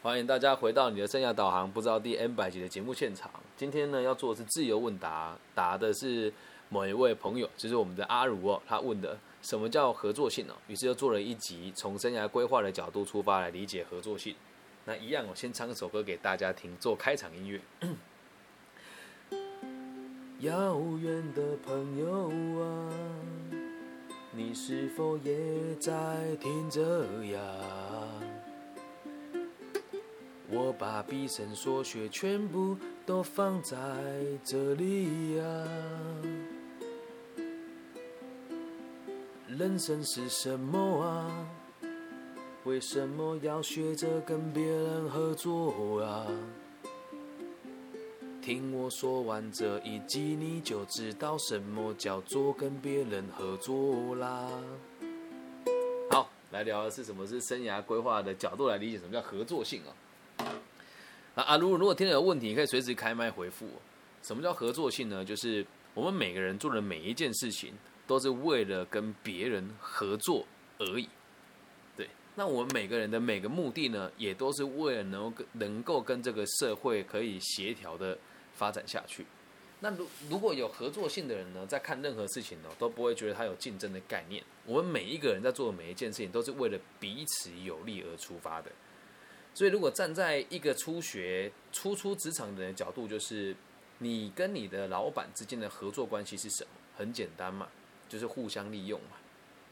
欢迎大家回到你的生涯导航，不知道第 N 百集的节目现场。今天呢，要做的是自由问答，答的是某一位朋友，就是我们的阿如哦，他问的什么叫合作性哦，于是又做了一集，从生涯规划的角度出发来理解合作性。那一样，我先唱一首歌给大家听，做开场音乐。遥远的朋友啊，你是否也在听着呀？我把毕生所学全部都放在这里呀。人生是什么啊？为什么要学着跟别人合作啊？听我说完这一集，你就知道什么叫做跟别人合作啦。好，来聊的是什么是生涯规划的角度来理解什么叫合作性啊？啊啊！如果如果听到有问题，你可以随时开麦回复。什么叫合作性呢？就是我们每个人做的每一件事情，都是为了跟别人合作而已。对，那我们每个人的每个目的呢，也都是为了能够能够跟这个社会可以协调的发展下去。那如如果有合作性的人呢，在看任何事情呢，都不会觉得他有竞争的概念。我们每一个人在做的每一件事情，都是为了彼此有利而出发的。所以，如果站在一个初学、初出职场的角度，就是你跟你的老板之间的合作关系是什么？很简单嘛，就是互相利用嘛。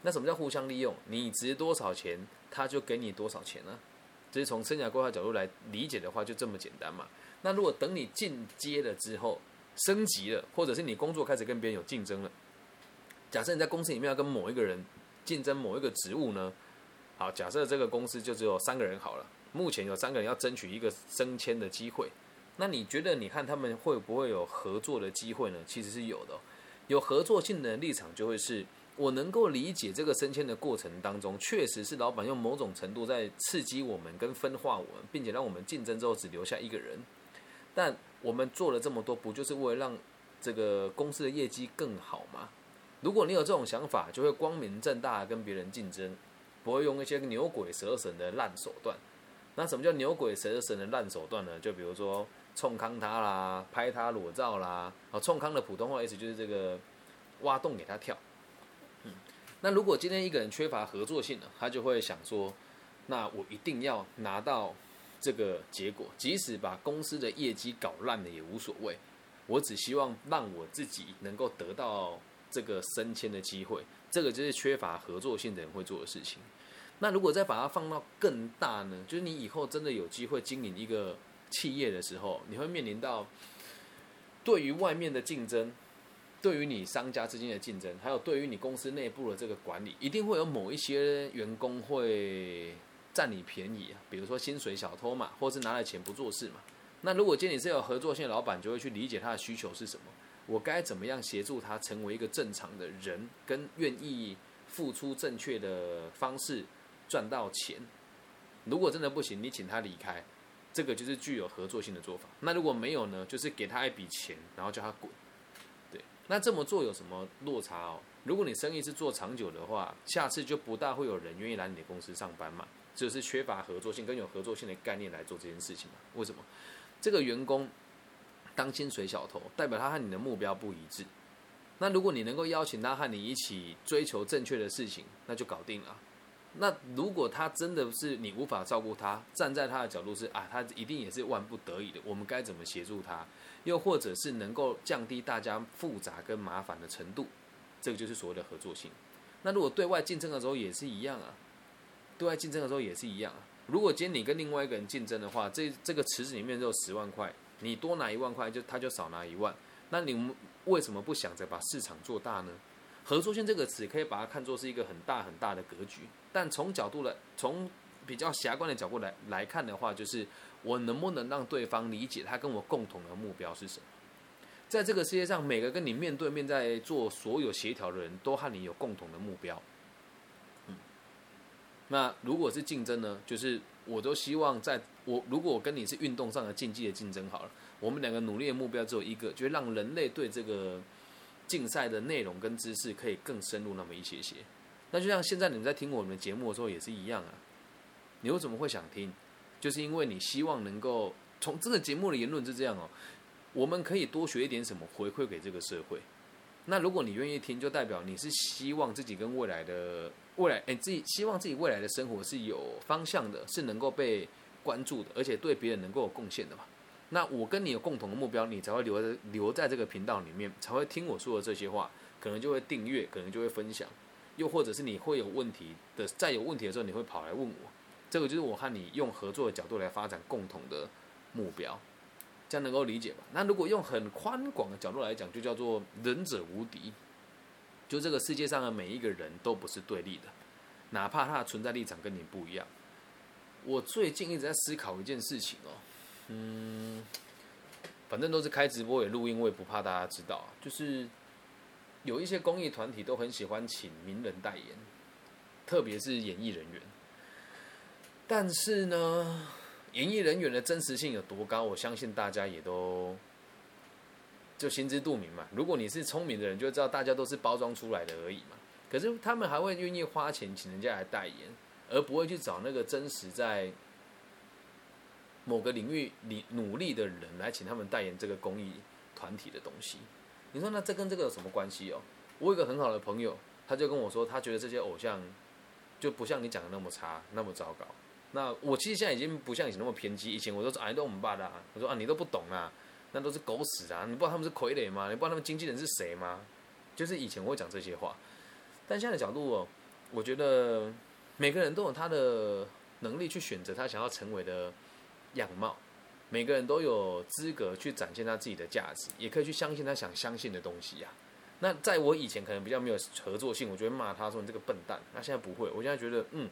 那什么叫互相利用？你值多少钱，他就给你多少钱呢？就是从生涯规划角度来理解的话，就这么简单嘛。那如果等你进阶了之后，升级了，或者是你工作开始跟别人有竞争了，假设你在公司里面要跟某一个人竞争某一个职务呢？好，假设这个公司就只有三个人好了。目前有三个人要争取一个升迁的机会，那你觉得你看他们会不会有合作的机会呢？其实是有的，有合作性的立场就会是我能够理解这个升迁的过程当中，确实是老板用某种程度在刺激我们跟分化我们，并且让我们竞争之后只留下一个人。但我们做了这么多，不就是为了让这个公司的业绩更好吗？如果你有这种想法，就会光明正大跟别人竞争，不会用一些牛鬼蛇神的烂手段。那什么叫牛鬼蛇神的烂手段呢？就比如说冲康他啦，拍他裸照啦。啊，冲康的普通话意思就是这个挖洞给他跳。嗯，那如果今天一个人缺乏合作性呢，他就会想说，那我一定要拿到这个结果，即使把公司的业绩搞烂了也无所谓。我只希望让我自己能够得到这个升迁的机会。这个就是缺乏合作性的人会做的事情。那如果再把它放到更大呢？就是你以后真的有机会经营一个企业的时候，你会面临到对于外面的竞争，对于你商家之间的竞争，还有对于你公司内部的这个管理，一定会有某一些员工会占你便宜啊，比如说薪水小偷嘛，或是拿了钱不做事嘛。那如果今天你是有合作性的老板，就会去理解他的需求是什么，我该怎么样协助他成为一个正常的人，跟愿意付出正确的方式。赚到钱，如果真的不行，你请他离开，这个就是具有合作性的做法。那如果没有呢？就是给他一笔钱，然后叫他滚。对，那这么做有什么落差哦？如果你生意是做长久的话，下次就不大会有人愿意来你的公司上班嘛。就是缺乏合作性，跟有合作性的概念来做这件事情嘛？为什么？这个员工当薪水小偷，代表他和你的目标不一致。那如果你能够邀请他和你一起追求正确的事情，那就搞定了。那如果他真的是你无法照顾他，站在他的角度是啊，他一定也是万不得已的。我们该怎么协助他？又或者是能够降低大家复杂跟麻烦的程度？这个就是所谓的合作性。那如果对外竞争的时候也是一样啊，对外竞争的时候也是一样啊。如果今天你跟另外一个人竞争的话，这这个池子里面只有十万块，你多拿一万块，就他就少拿一万。那你们为什么不想着把市场做大呢？合作性这个词可以把它看作是一个很大很大的格局。但从角度来，从比较狭观的角度来来看的话，就是我能不能让对方理解他跟我共同的目标是什么？在这个世界上，每个跟你面对面在做所有协调的人都和你有共同的目标。嗯，那如果是竞争呢？就是我都希望在我如果我跟你是运动上的竞技的竞争好了，我们两个努力的目标只有一个，就是让人类对这个竞赛的内容跟知识可以更深入那么一些些。那就像现在你们在听我们的节目的时候也是一样啊，你为什么会想听？就是因为你希望能够从这个节目的言论是这样哦，我们可以多学一点什么回馈给这个社会。那如果你愿意听，就代表你是希望自己跟未来的未来，哎，自己希望自己未来的生活是有方向的，是能够被关注的，而且对别人能够有贡献的嘛。那我跟你有共同的目标，你才会留在留在这个频道里面，才会听我说的这些话，可能就会订阅，可能就会分享，又或者是你会有问题的，在有问题的时候，你会跑来问我。这个就是我和你用合作的角度来发展共同的目标。这样能够理解吧？那如果用很宽广的角度来讲，就叫做仁者无敌。就这个世界上的每一个人都不是对立的，哪怕他的存在立场跟你不一样。我最近一直在思考一件事情哦，嗯，反正都是开直播也录音，我也不怕大家知道。就是有一些公益团体都很喜欢请名人代言，特别是演艺人员。但是呢？演艺人员的真实性有多高？我相信大家也都就心知肚明嘛。如果你是聪明的人，就知道大家都是包装出来的而已嘛。可是他们还会愿意花钱请人家来代言，而不会去找那个真实在某个领域里努力的人来请他们代言这个公益团体的东西。你说那这跟这个有什么关系哦？我有个很好的朋友，他就跟我说，他觉得这些偶像就不像你讲的那么差，那么糟糕。那我其实现在已经不像以前那么偏激，以前我都是哎都我们爸的，我说啊你都不懂啊，那都是狗屎啊，你不知道他们是傀儡吗？你不知道他们经纪人是谁吗？就是以前我会讲这些话，但现在的角度哦，我觉得每个人都有他的能力去选择他想要成为的样貌，每个人都有资格去展现他自己的价值，也可以去相信他想相信的东西呀。那在我以前可能比较没有合作性，我就会骂他说你这个笨蛋。那现在不会，我现在觉得嗯。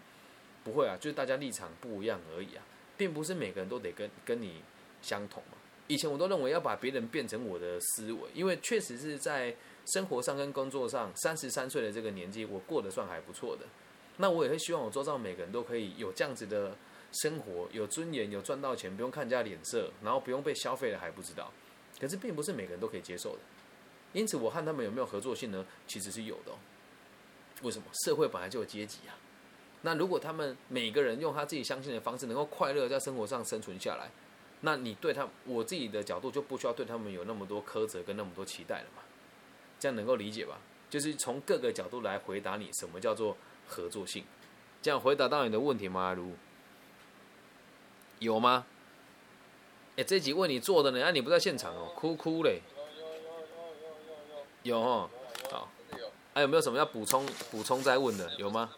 不会啊，就是大家立场不一样而已啊，并不是每个人都得跟跟你相同嘛。以前我都认为要把别人变成我的思维，因为确实是在生活上跟工作上，三十三岁的这个年纪，我过得算还不错的。那我也会希望我周遭每个人都可以有这样子的生活，有尊严，有赚到钱，不用看人家脸色，然后不用被消费了还不知道。可是并不是每个人都可以接受的，因此我和他们有没有合作性呢？其实是有的。为什么？社会本来就有阶级啊。那如果他们每个人用他自己相信的方式，能够快乐在生活上生存下来，那你对他，我自己的角度就不需要对他们有那么多苛责跟那么多期待了嘛？这样能够理解吧？就是从各个角度来回答你什么叫做合作性，这样回答到你的问题吗？如有吗？哎，这集为你做的呢，啊你不在现场哦，哭哭嘞。有哦，好，还有没有什么要补充补充再问的？有吗？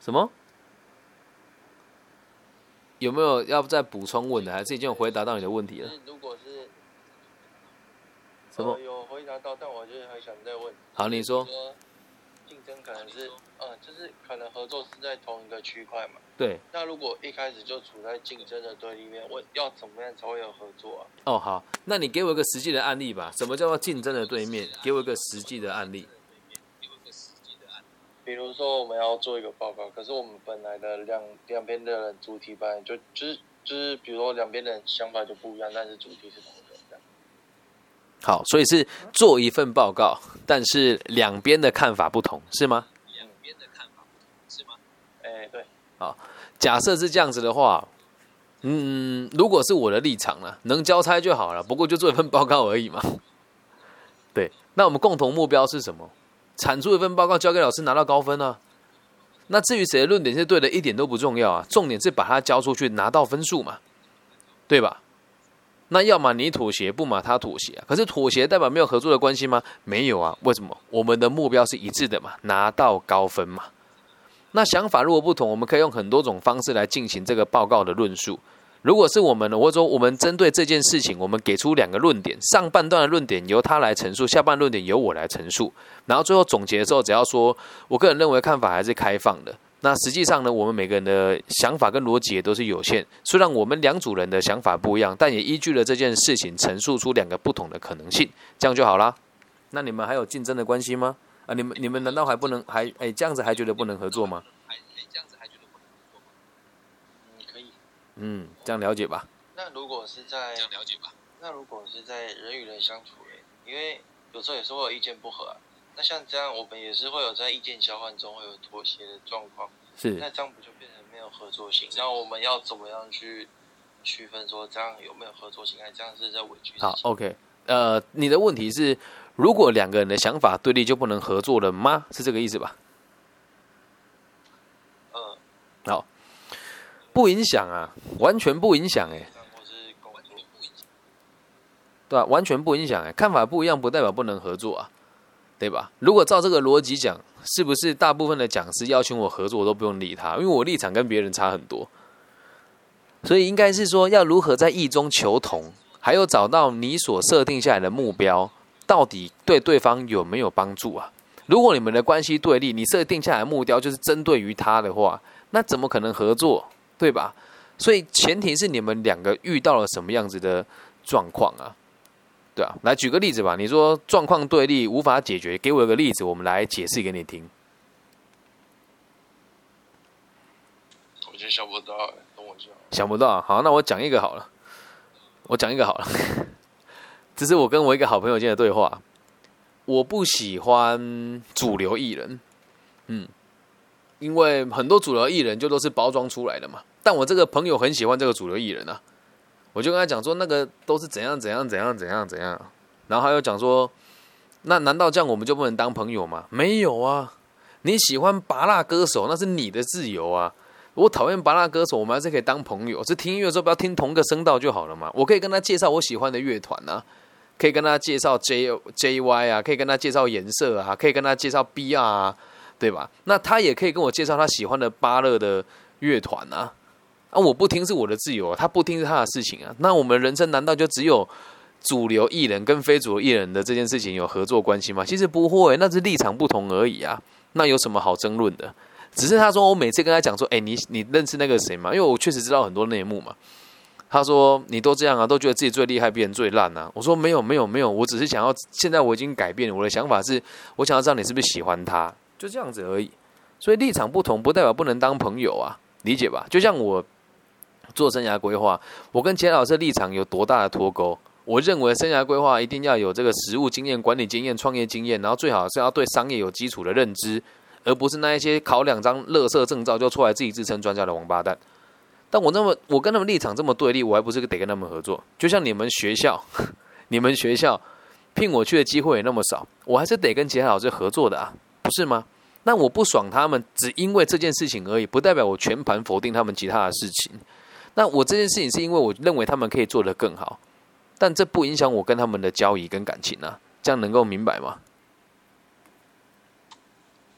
什么？有没有要再补充问的？还是已经有回答到你的问题了？如果是什么有回答到，但我就是还想再问。好，你说。可能是，呃，就是可能合作是在同一个区块嘛？对。那如果一开始就处在竞争的对立面，我要怎么样才会有合作啊？哦，好，那你给我一个实际的案例吧。什么叫做竞争的对面？给我一个实际的案例。比如说，我们要做一个报告，可是我们本来的两两边的人主题本来就就是就是，比如说两边的人想法就不一样，但是主题是。好，所以是做一份报告，但是两边的看法不同，是吗？两边的看法不同，是吗？哎，对。好，假设是这样子的话，嗯，如果是我的立场呢，能交差就好了，不过就做一份报告而已嘛。对，那我们共同目标是什么？产出一份报告交给老师拿到高分呢？那至于谁的论点是对的，一点都不重要啊！重点是把它交出去拿到分数嘛，对吧？那要么你妥协，不嘛他妥协。可是妥协代表没有合作的关系吗？没有啊。为什么？我们的目标是一致的嘛，拿到高分嘛。那想法如果不同，我们可以用很多种方式来进行这个报告的论述。如果是我们呢，或者说我们针对这件事情，我们给出两个论点，上半段的论点由他来陈述，下半论点由我来陈述，然后最后总结的时候，只要说我个人认为看法还是开放的。那实际上呢，我们每个人的想法跟逻辑也都是有限。虽然我们两组人的想法不一样，但也依据了这件事情陈述出两个不同的可能性，这样就好啦。那你们还有竞争的关系吗？啊，你们你们难道还不能还哎这样子还觉得不能合作吗？还这样子还觉得不能合作吗嗯，这样了解吧。那如果是在这样了解吧。那如果是在人与人相处，因为有时候也是会有意见不合啊。那像这样，我们也是会有在意见交换中会有妥协的状况。是那这样不就变成没有合作性？那我们要怎么样去区分说这样有没有合作性，还这样是在委屈？好，OK，呃，你的问题是，如果两个人的想法对立，就不能合作了吗？是这个意思吧？嗯，好，不影响啊，完全不影响哎、对吧、完全不影响哎、看法不一样不代表不能合作啊，对吧？如果照这个逻辑讲，是不是大部分的讲师邀请我合作，我都不用理他，因为我立场跟别人差很多，所以应该是说要如何在意中求同，还有找到你所设定下来的目标，到底对对方有没有帮助啊？如果你们的关系对立，你设定下来目标就是针对于他的话，那怎么可能合作，对吧？所以前提是你们两个遇到了什么样子的状况啊？对啊，来举个例子吧。你说状况对立无法解决，给我一个例子，我们来解释给你听。我就想不到、欸，等我一下。想不到啊，好，那我讲一个好了，我讲一个好了。这是我跟我一个好朋友间的对话。我不喜欢主流艺人，嗯，因为很多主流艺人就都是包装出来的嘛。但我这个朋友很喜欢这个主流艺人啊，我就跟他讲说，那个都是怎样怎样怎样怎样怎样。然后他又讲说，那难道这样我们就不能当朋友吗？没有啊，你喜欢拔蜡歌手那是你的自由啊。我讨厌拔蜡歌手，我们还是可以当朋友。是听音乐的时候不要听同个声道就好了嘛。我可以跟他介绍我喜欢的乐团啊，可以跟他介绍 J J Y 啊，可以跟他介绍颜色啊，可以跟他介绍 B R 啊，对吧？那他也可以跟我介绍他喜欢的巴勒的乐团啊。啊，我不听是我的自由，他不听是他的事情啊。那我们人生难道就只有主流艺人跟非主流艺人的这件事情有合作关系吗？其实不会，那是立场不同而已啊。那有什么好争论的？只是他说，我每次跟他讲说，哎、你你认识那个谁吗？因为我确实知道很多内幕嘛。他说你都这样啊，都觉得自己最厉害，别人最烂啊。我说没有没有没有，我只是想要，现在我已经改变了，我的想法是，我想要知道你是不是喜欢他，就这样子而已。所以立场不同，不代表不能当朋友啊，理解吧？就像我做生涯规划，我跟杰老师的立场有多大的脱钩？我认为生涯规划一定要有这个实务经验、管理经验、创业经验，然后最好是要对商业有基础的认知，而不是那一些考两张乐色证照就出来自己自称专家的王八蛋。但我那么我跟他们立场这么对立，我还不是得跟他们合作？就像你们学校，你们学校聘我去的机会也那么少，我还是得跟其他老师合作的啊，不是吗？那我不爽他们，只因为这件事情而已，不代表我全盘否定他们其他的事情。那我这件事情是因为我认为他们可以做得更好，但这不影响我跟他们的交易跟感情啊，这样能够明白吗？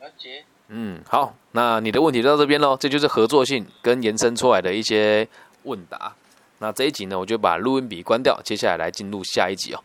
了解。嗯，好，那你的问题就到这边喽，这就是合作性跟延伸出来的一些问答。那这一集呢，我就把录音笔关掉，接下来来进入下一集哦。